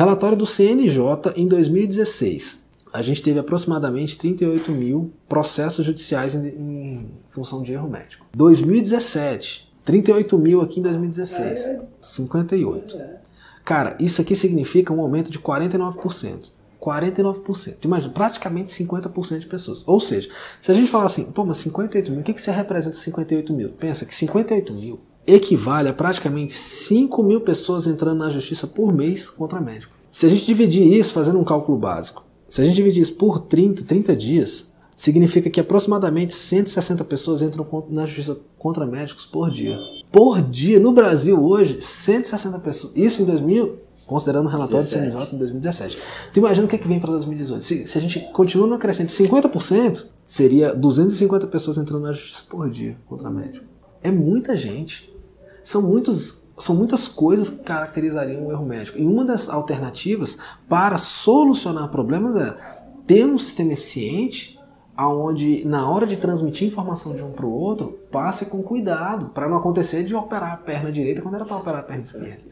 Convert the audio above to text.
Relatório do CNJ em 2016. A gente teve aproximadamente 38 mil processos judiciais em, em função de erro médico. 2017, 38 mil aqui em 2016. 58. Cara, isso aqui significa um aumento de 49%. 49%. Imagina, praticamente 50% de pessoas. Ou seja, se a gente falar assim, pô, mas 58 mil, o que, que você representa 58 mil? Pensa que 58 mil equivale a praticamente 5 mil pessoas entrando na justiça por mês contra médico. Se a gente dividir isso fazendo um cálculo básico, se a gente dividir isso por 30, 30 dias, significa que aproximadamente 160 pessoas entram na justiça contra médicos por dia. Por dia, no Brasil hoje, 160 pessoas. Isso em 2000, considerando o relatório 17. do CNJ em 2017. Então imagina o que, é que vem para 2018. Se, se, a gente continua no crescente 50%, seria 250 pessoas entrando na justiça por dia contra médico. É muita gente. São, muitos, são muitas coisas que caracterizariam o erro médico. E uma das alternativas para solucionar problemas é ter um sistema eficiente aonde na hora de transmitir informação de um para o outro, passe com cuidado, para não acontecer de operar a perna direita quando era para operar a perna esquerda.